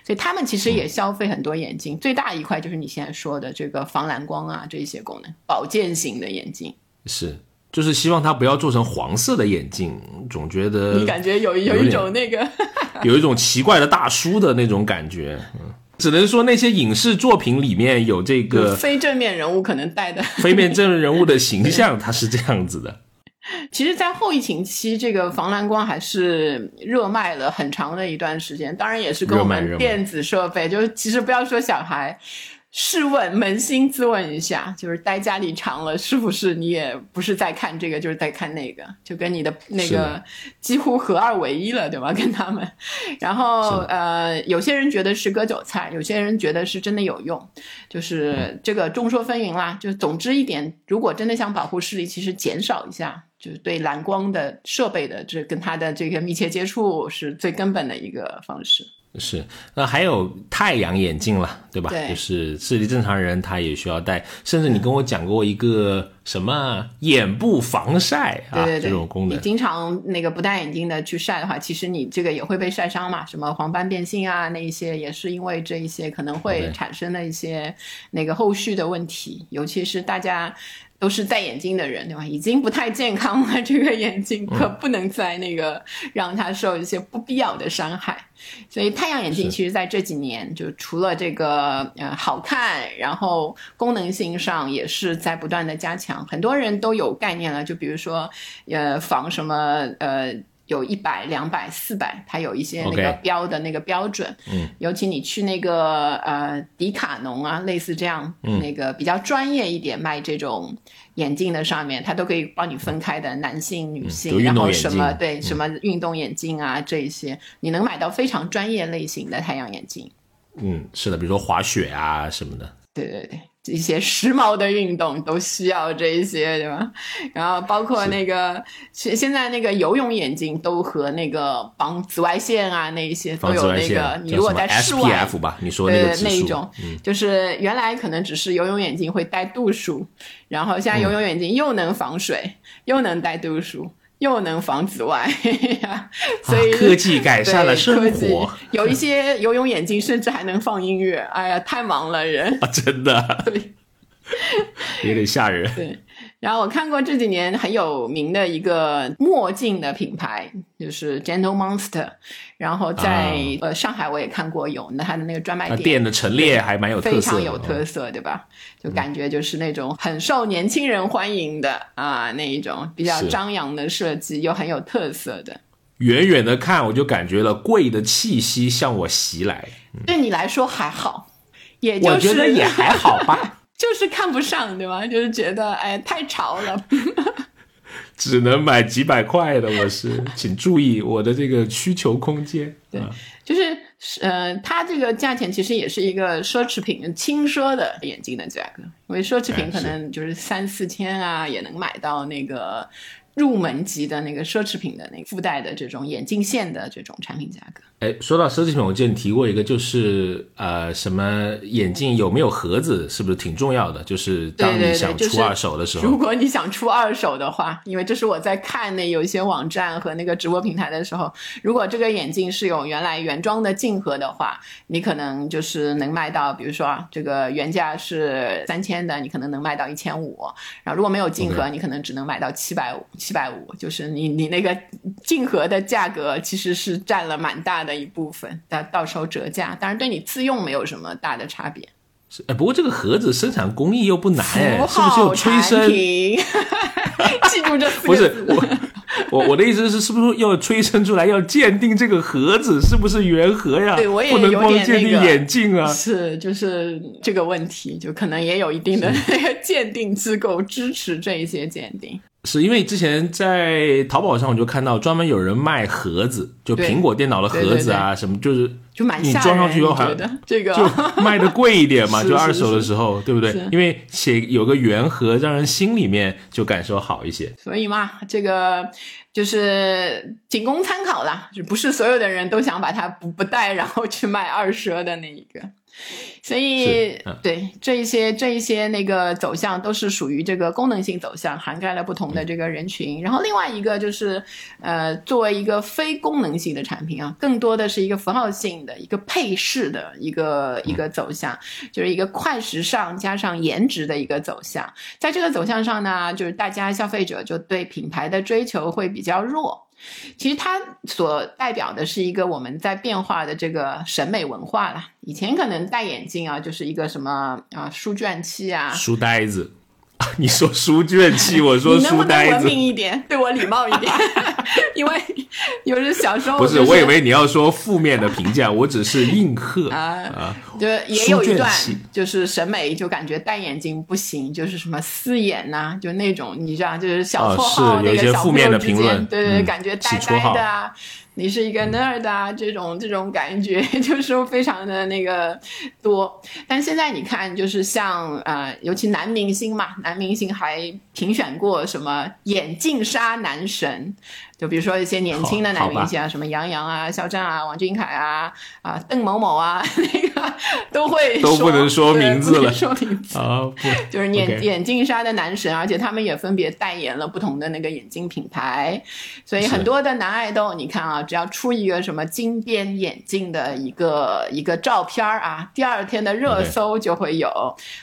所以他们其实也消费很多眼镜。最大一块就是你现在说的这个防蓝光啊，这一些功能，保健型的眼镜是，就是希望它不要做成黄色的眼镜，总觉得 你感觉有有一种那个 有一种奇怪的大叔的那种感觉，嗯。只能说那些影视作品里面有这个非正面人物可能带的非面正人物的形象，他是这样子的。其实，在后疫情期，这个防蓝光还是热卖了很长的一段时间。当然，也是跟我们电子设备，就是其实不要说小孩。试问，扪心自问一下，就是待家里长了，是不是你也不是在看这个，就是在看那个，就跟你的那个几乎合二为一了，对吧？跟他们，然后呃，有些人觉得是割韭菜，有些人觉得是真的有用，就是这个众说纷纭啦。就总之一点，如果真的想保护视力，其实减少一下，就是对蓝光的设备的这跟它的这个密切接触，是最根本的一个方式。是，那还有太阳眼镜了，对吧？对，就是视力正常人他也需要戴，甚至你跟我讲过一个什么眼部防晒啊，这种功能。你经常那个不戴眼镜的去晒的话，其实你这个也会被晒伤嘛，什么黄斑变性啊，那一些也是因为这一些可能会产生的一些那个后续的问题，尤其是大家。都是戴眼镜的人，对吧？已经不太健康了，这个眼镜可不能再那个让它受一些不必要的伤害。所以太阳眼镜其实在这几年，就除了这个呃好看，然后功能性上也是在不断的加强。很多人都有概念了，就比如说呃防什么呃。有一百、两百、四百，它有一些那个标的那个标准。嗯，尤其你去那个呃迪卡侬啊，类似这样那个比较专业一点卖这种眼镜的上面，它都可以帮你分开的男性、女性，然后什么对什么运动眼镜啊这一些，你能买到非常专业类型的太阳眼镜。嗯，是的，比如说滑雪啊什么的。对对对。一些时髦的运动都需要这一些，对吧？然后包括那个现现在那个游泳眼镜都和那个防紫外线啊，那一些都有那个。你如果在室外吧，你说那个那一种，就是原来可能只是游泳眼镜会带度数，然后现在游泳眼镜又能防水，又能带度数。又能防紫外，所以科技改善了生活。有一些 游泳眼镜甚至还能放音乐，哎呀，太忙了人啊，真的，有点吓人。对。然后我看过这几年很有名的一个墨镜的品牌，就是 Gentle Monster。然后在呃上海我也看过有那它的那个专卖店，店的陈列还蛮有特色非常有特色，对吧？就感觉就是那种很受年轻人欢迎的啊那一种比较张扬的设计又很有特色的。远远的看我就感觉了贵的气息向我袭来。对你来说还好，也就我觉得是也还好吧，就是看不上，对吧？就是觉得哎太潮了。只能买几百块的。我是，请注意我的这个需求空间。对啊就是呃，它这个价钱其实也是一个奢侈品、轻奢的眼镜的价格，因为奢侈品哎可能就是三四千啊，也能买到那个入门级的那个奢侈品的那个附带的这种眼镜线的这种产品价格。哎，说到奢侈品，我记得你提过一个，就是呃，什么眼镜有没有盒子，是不是挺重要的？就是当你想出二手的时候，如果你想出二手的话，因为这是我在看那有一些网站和那个直播平台的时候，如果这个眼镜是有原来原装的镜盒的话，你可能就是能卖到，比如说啊这个原价是三千的，你可能能卖到一千五，然后如果没有镜盒你可能只能买到七百五，七百五，就是你你那个镜盒的价格其实是占了蛮大的一部分，到到时候折价，当然对你自用没有什么大的差别。是哎，不过这个盒子生产工艺又不难，哎，是不是有催生？品，记住这四不是。我，我我的意思是，是不是要催生出来，要鉴定这个盒子是不是原盒呀？对我也不能有光鉴定点眼镜啊。是，就是这个问题，就可能也有一定的那个 鉴定机构支持这一些鉴定。是因为之前在淘宝上我就看到专门有人卖盒子，就苹果电脑的盒子啊，什么就是就买你，装上去以后还这个就卖的贵一点嘛，就二手的时候，对不对？因为写有个原盒，让人心里面就感受好一些。所以嘛，这个就是仅供参考啦，就不是所有的人都想把它不不带，然后去卖二奢的那一个。所以对这一些这一些那个走向都是属于这个功能性走向，涵盖了不同的这个人群。然后另外一个就是，呃，作为一个非功能性的产品啊，更多的是一个符号性的一个配饰的一个一个走向，就是一个快时尚加上颜值的一个走向。在这个走向上呢，就是大家消费者就对品牌的追求会比较弱。其实它所代表的是一个我们在变化的这个审美文化啦。以前可能戴眼镜啊，就是一个什么啊书卷气啊，书呆子，你说书卷气，我说你能不能书呆子文明，一点，对我礼貌一点？因为有时小时候、不，就是我以为你要说负面的评价，我只是应和啊啊。就也有一段就是审美，就感觉戴眼镜不行，就是什么四眼呐、就那种你知道，就是小绰哦号、是有一些那个小负面的朋友之评论间对对对，嗯感觉呆呆的啊。你是一个 nerd 啊，这种这种感觉 就是非常的那个多。但现在你看，就是像呃，尤其男明星嘛，男明星还评选过什么眼镜杀男神，就比如说一些年轻的男明星啊，什么杨洋啊、肖战啊、王俊凯啊、啊邓某某啊，那个都会都不能说名字了。说名字。啊，不，就是眼眼镜杀的男神，而且他们也分别代言了不同的那个眼镜品牌，所以很多的男爱豆，你看啊，只要出一个什么金边眼镜的一个一个照片儿啊，第二天的热搜就会有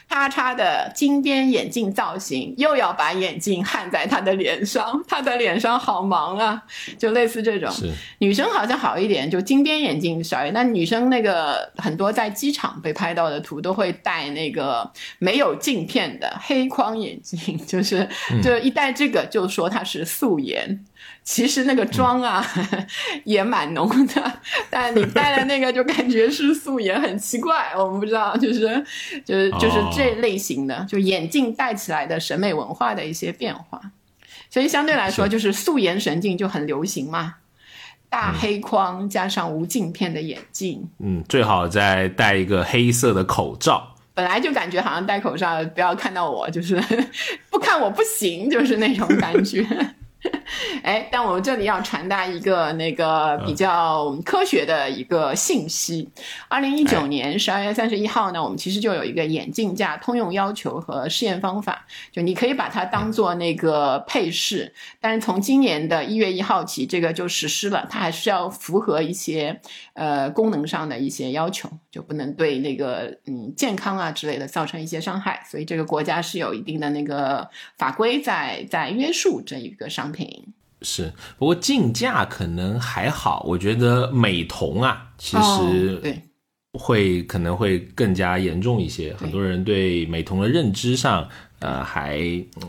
叉叉的金边眼镜造型，又要把眼镜焊在他的脸上，他的脸上好忙啊，就类似这种。是女生好像好一点，就金边眼镜少一点。那女生那个很多在机场被拍到的图都会戴那个没有镜片的黑框眼镜，就是就一戴这个就说它是素颜。其实那个妆啊、也蛮浓的，但你戴了那个就感觉是素颜，很奇怪。我们不知道，就是就是就是这类型的，就眼镜戴起来的审美文化的一些变化。所以相对来说，就是素颜神镜就很流行嘛。大黑框加上无镜片的眼镜，嗯，最好再戴一个黑色的口罩。本来就感觉好像戴口罩，不要看到我，就是 不看我不行，就是那种感觉。哎，但我们这里要传达一个那个比较科学的一个信息。二零一九年十二月三十一号呢，我们其实就有一个眼镜架通用要求和试验方法，就你可以把它当做那个配饰，但是从今年的一月一号起，这个就实施了，它还是要符合一些呃功能上的一些要求，就不能对那个嗯健康啊之类的造成一些伤害，所以这个国家是有一定的那个法规在在约束这一个商品。是，不过竞价可能还好，我觉得美瞳啊，其哦实对会可能会更加严重一些。很多人对美瞳的认知上，呃，还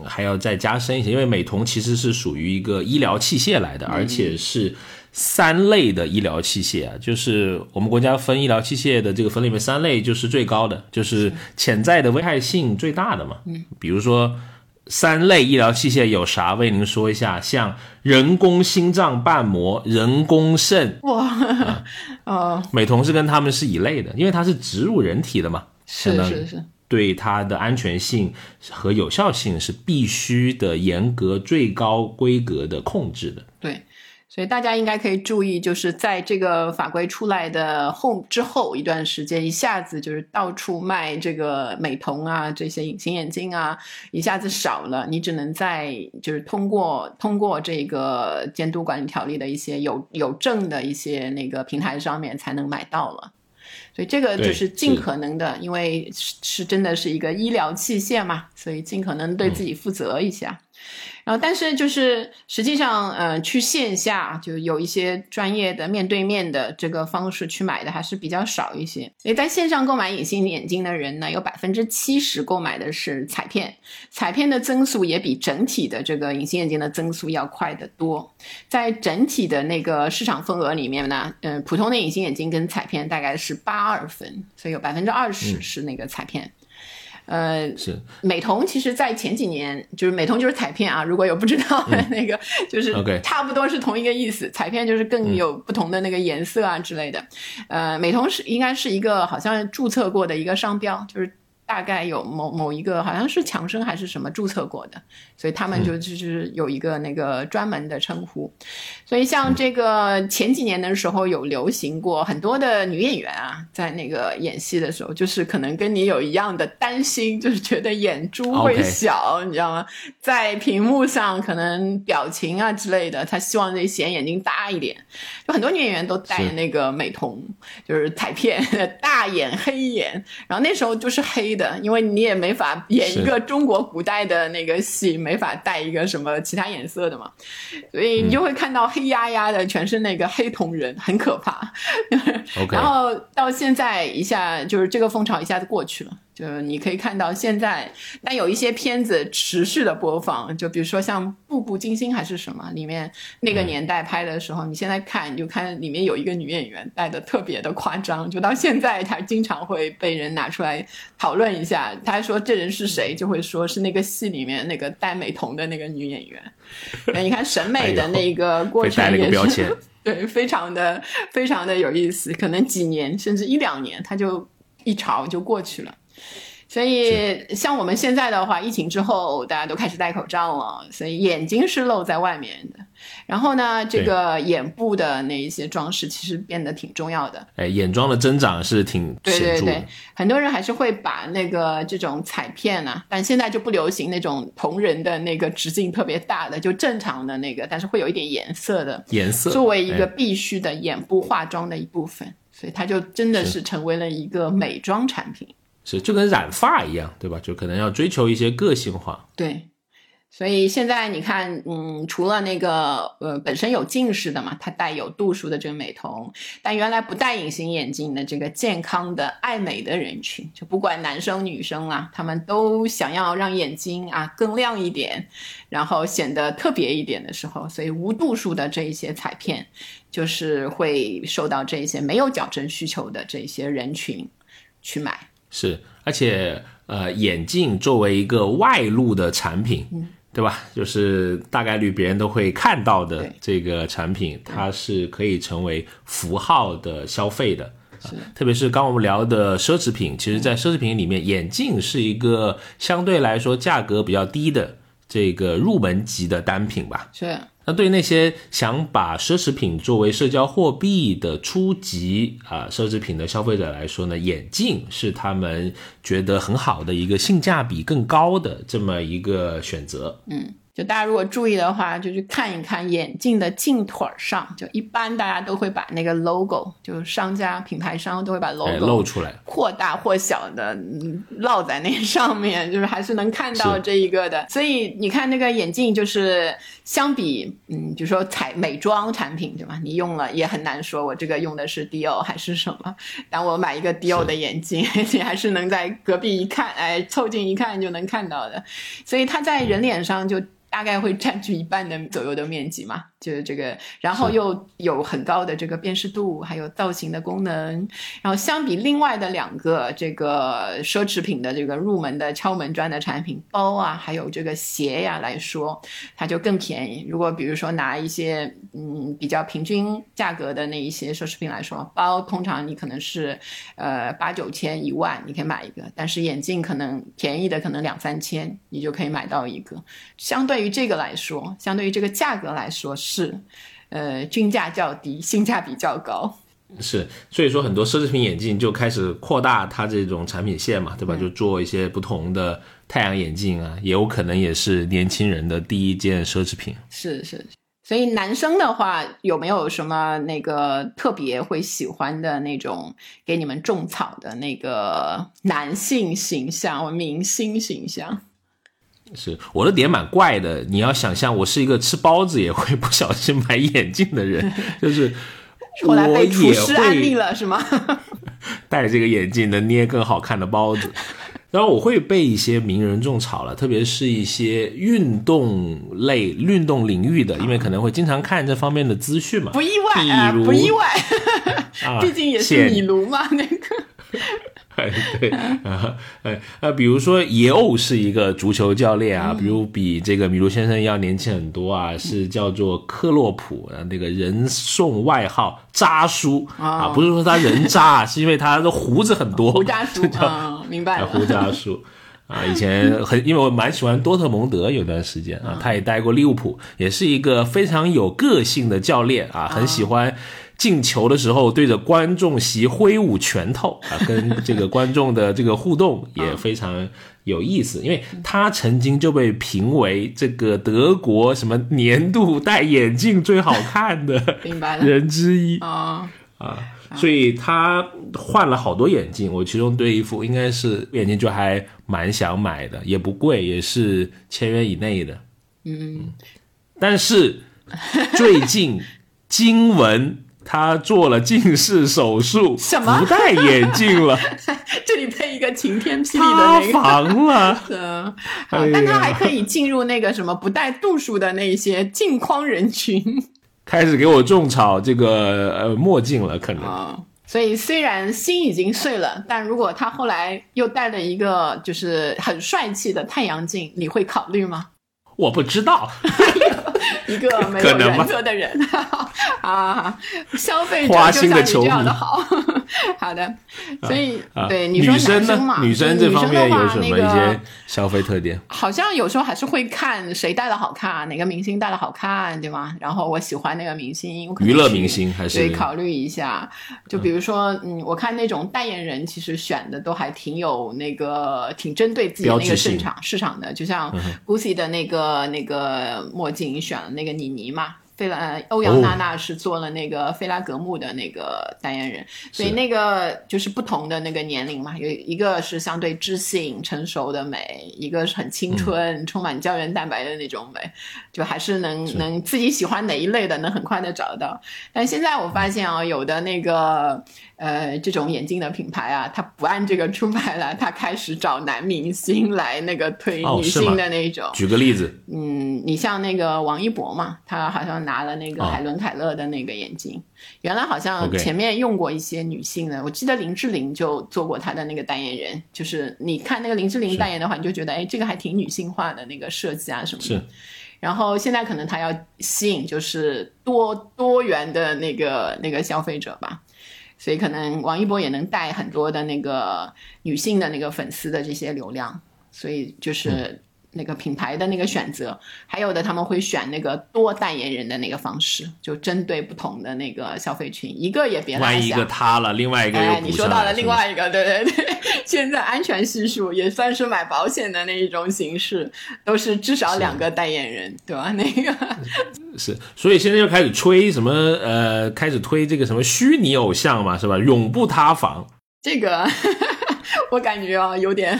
还要再加深一些，因为美瞳其实是属于一个医疗器械来的，而且是三类的医疗器械啊，就是我们国家分医疗器械的这个分里面三类就是最高的，就是潜在的危害性最大的嘛。嗯，比如说三类医疗器械有啥？为您说一下，像人工心脏瓣膜、人工肾。哇，哦，美瞳是跟他们是一类的，因为它是植入人体的嘛。是是是。对它的安全性和有效性是必须的严格最高规格的控制的。对，所以大家应该可以注意，就是在这个法规出来的后之后一段时间，一下子就是到处卖这个美瞳啊，这些隐形眼镜啊，一下子少了，你只能在就是通过通过这个监督管理条例的一些有有证的一些那个平台上面才能买到了。所以这个就是尽可能的，因为是是真的是一个医疗器械嘛，所以尽可能对自己负责一下。然后，但是就是实际上，呃，去线下就有一些专业的面对面的这个方式去买的还是比较少一些。所以在线上购买隐形眼镜的人呢，有百分之七十购买的是彩片，彩片的增速也比整体的这个隐形眼镜的增速要快得多。在整体的那个市场份额里面呢，嗯，普通的隐形眼镜跟彩片大概是八二分，所以有百分之二十是那个彩片。呃，是美瞳，其实，在前几年，就是美瞳就是彩片啊。如果有不知道的 那个，就是差不多是同一个意思。彩片就是更有不同的那个颜色啊之类的。呃，美瞳是应该是一个好像注册过的一个商标，就是。大概有某某一个好像是强生还是什么注册过的，所以他们就就是有一个那个专门的称呼。所以像这个前几年的时候有流行过很多的女演员啊，在那个演戏的时候，就是可能跟你有一样的担心，就是觉得眼珠会小，你知道吗？在屏幕上可能表情啊之类的，他希望这显眼睛大一点。就很多女演员都戴那个美瞳，就是彩片，大眼黑眼，然后那时候就是黑。的，因为你也没法演一个中国古代的那个戏，没法带一个什么其他颜色的嘛，所以你就会看到黑压压的，全是那个黑瞳人，很可怕。然后到现在一下就是这个风潮一下子过去了。就你可以看到现在，但有一些片子持续的播放，就比如说像《步步惊心》还是什么，里面那个年代拍的时候，你现在看你就看里面有一个女演员戴的特别的夸张，就到现在她经常会被人拿出来讨论一下。他说这人是谁，就会说是那个戏里面那个戴美瞳的那个女演员。你看审美的那个过程也是 对，非常的非常的有意思。可能几年甚至一两年，他就一潮就过去了。所以，像我们现在的话，疫情之后大家都开始戴口罩了，所以眼睛是露在外面的。然后呢，这个眼部的那一些装饰其实变得挺重要的。哎，眼妆的增长是挺。对对对，很多人还是会把那个这种彩片啊，但现在就不流行那种同人的那个直径特别大的，就正常的那个，但是会有一点颜色的颜色，作为一个必须的眼部化妆的一部分，所以它就真的是成为了一个美妆产品。是就跟染发一样，对吧？就可能要追求一些个性化。对，所以现在你看，嗯，除了那个呃本身有近视的嘛，它带有度数的这个美瞳，但原来不戴隐形眼镜的这个健康的爱美的人群，就不管男生女生啊，他们都想要让眼睛啊更亮一点，然后显得特别一点的时候，所以无度数的这一些彩片，就是会受到这些没有矫正需求的这些人群去买。是，而且呃，眼镜作为一个外露的产品，对吧？就是大概率别人都会看到的这个产品，它是可以成为符号的消费的。是，特别是刚我们聊的奢侈品，其实，在奢侈品里面，眼镜是一个相对来说价格比较低的这个入门级的单品吧。是。那对于那些想把奢侈品作为社交货币的初级啊奢侈品的消费者来说呢，眼镜是他们觉得很好的一个性价比更高的这么一个选择。嗯。就大家如果注意的话，就去看一看眼镜的镜腿上，就一般大家都会把那个 logo，就是商家品牌商都会把 logo 露出来，或大或小的烙在那上面，就是还是能看到这一个的。所以你看那个眼镜，就是相比，嗯，比如说彩美妆产品，对吧？你用了也很难说我这个用的是 Dior 还是什么。但我买一个 Dior 的眼镜，你还是能在隔壁一看，哎，凑近一看就能看到的。所以它在人脸上就。大概会占据一半的左右的面积嘛，就是这个，然后又有很高的这个辨识度，还有造型的功能，然后相比另外的两个这个奢侈品的这个入门的敲门砖的产品，包啊，还有这个鞋呀来说，它就更便宜。如果比如说拿一些嗯比较平均价格的那一些奢侈品来说，包通常你可能是呃八九千一万你可以买一个，但是眼镜可能便宜的可能两三千你就可以买到一个，相对。对于这个来说，相对于这个价格来说是，呃，均价较低，性价比较高。是，所以说很多奢侈品眼镜就开始扩大它这种产品线嘛，对吧？就做一些不同的太阳眼镜啊，也有可能也是年轻人的第一件奢侈品。是是，所以男生的话有没有什么那个特别会喜欢的那种给你们种草的那个男性形象或、明星形象？是我的点蛮怪的，你要想象我是一个吃包子也会不小心买眼镜的人，就是 后来被厨师安利了是吗？戴这个眼镜能捏更好看的包子，然后我会被一些名人种草了，特别是一些运动类、运动领域的，因为可能会经常看这方面的资讯嘛，不意外啊，不意外，毕竟也是米卢嘛，那个。对啊，哎那，比如说野欧是一个足球教练啊，比如比这个米卢先生要年轻很多啊，是叫做克洛普，那个人送外号渣叔啊，不是说他人渣，是因为他的胡子很多，胡渣叔 啊，明白了，胡渣叔。啊，以前很因为我蛮喜欢多特蒙德有段时间啊，他也待过利物浦，也是一个非常有个性的教练啊，很喜欢。进球的时候对着观众席挥舞拳头 啊，跟这个观众的这个互动也非常有意思，因为他曾经就被评为这个德国什么年度戴眼镜最好看的人之一。啊啊，所以他换了好多眼镜，我其中对一副应该是眼镜就还蛮想买的，也不贵，也是千元以内的，嗯，但是最近经文。他做了近视手术，什么不戴眼镜了？这里配一个晴天霹雳的那个防了。嗯，但他还可以进入那个什么不带度数的那些镜框人群。开始给我种草这个呃墨镜了，可能。所以虽然心已经碎了，但如果他后来又戴了一个就是很帅气的太阳镜，你会考虑吗？我不知道。一个没有原则的人 啊，消费者就像你这样的好，好的，所以对你说男生嘛，女生这方面有什么一些消费特点？好像有时候还是会看谁戴的好看，哪个明星戴的好看，对吗？然后我喜欢那个明星，娱乐明星还是对考虑一下。就比如说，嗯，我看那种代言人，其实选的都还挺有那个，挺针对自己那个市场市场的。就像 Gucci 的那个那个墨镜选了。那个妮妮嘛，菲拉欧阳娜娜是做了那个菲拉格慕的那个代言人，所以那个就是不同的那个年龄嘛，有一个是相对知性成熟的美，一个是很青春充满胶原蛋白的那种美，就还是能能自己喜欢哪一类的，能很快的找到。但现在我发现啊，有的那个。呃，这种眼镜的品牌啊，他不按这个出牌了，他开始找男明星来那个推女性的那种。举个例子，嗯，你像那个王一博嘛，他好像拿了那个海伦凯勒的那个眼镜，原来好像前面用过一些女性的，我记得林志玲就做过他的那个代言人，就是你看那个林志玲代言的话，你就觉得哎，这个还挺女性化的那个设计啊什么的。是。然后现在可能他要吸引就是多多元的那个那个消费者吧。所以可能王一博也能带很多的那个女性的那个粉丝的这些流量，所以就是。那个品牌的那个选择，还有的他们会选那个多代言人的那个方式，就针对不同的那个消费群，一个也别落下。万一一个塌了，另外一个又你说到了另外一个，对对对，现在安全系数也算是买保险的那一种形式，都是至少两个代言人，对吧？那个 是，所以现在又开始吹什么呃，开始推这个什么虚拟偶像嘛，是吧？永不塌房。这个。我感觉啊，有点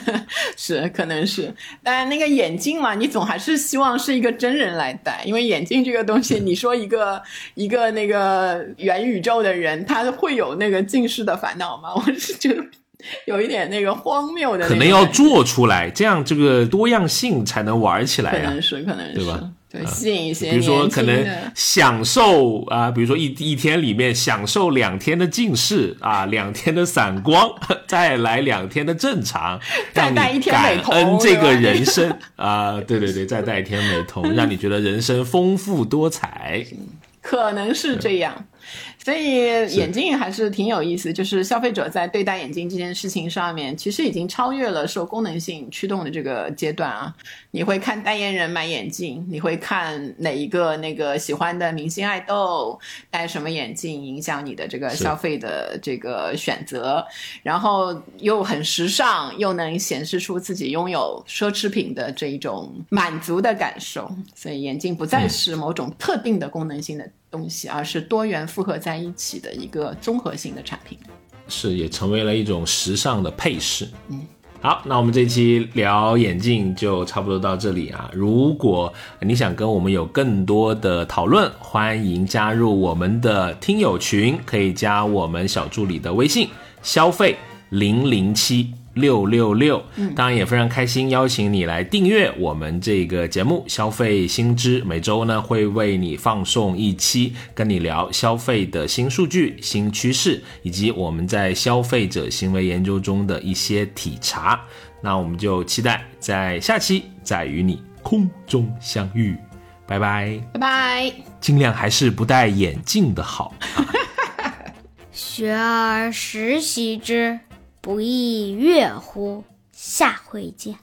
是，可能是，但那个眼镜嘛，你总还是希望是一个真人来戴，因为眼镜这个东西，你说一个一个那个元宇宙的人，他会有那个近视的烦恼吗？我是觉得有一点那个荒谬的，可能要做出来，这样这个多样性才能玩起来呀。可能是，可能是，对吧？对，吸引一些，比如说可能享受啊，比如说一一天里面享受两天的近视啊，两天的散光，再来两天的正常，再戴一天美瞳，这个人生啊，对对对，再戴一天美瞳，让你觉得人生丰富多彩，可能是这样。所以眼镜还是挺有意思，就是消费者在对待眼镜这件事情上面，其实已经超越了受功能性驱动的这个阶段啊。你会看代言人买眼镜，你会看哪一个那个喜欢的明星爱豆戴什么眼镜，影响你的这个消费的这个选择，然后又很时尚，又能显示出自己拥有奢侈品的这一种满足的感受。所以眼镜不再是某种特定的功能性的。东西，而是多元复合在一起的一个综合性的产品，是也成为了一种时尚的配饰。嗯，好，那我们这期聊眼镜就差不多到这里啊。如果你想跟我们有更多的讨论，欢迎加入我们的听友群，可以加我们小助理的微信，消费零零七。六六六，当然也非常开心，邀请你来订阅我们这个节目《消费新知》，每周呢会为你放送一期，跟你聊消费的新数据、新趋势，以及我们在消费者行为研究中的一些体察。那我们就期待在下期再与你空中相遇，拜拜，拜拜，尽量还是不戴眼镜的好。学而时习之。不亦乐乎？下回见。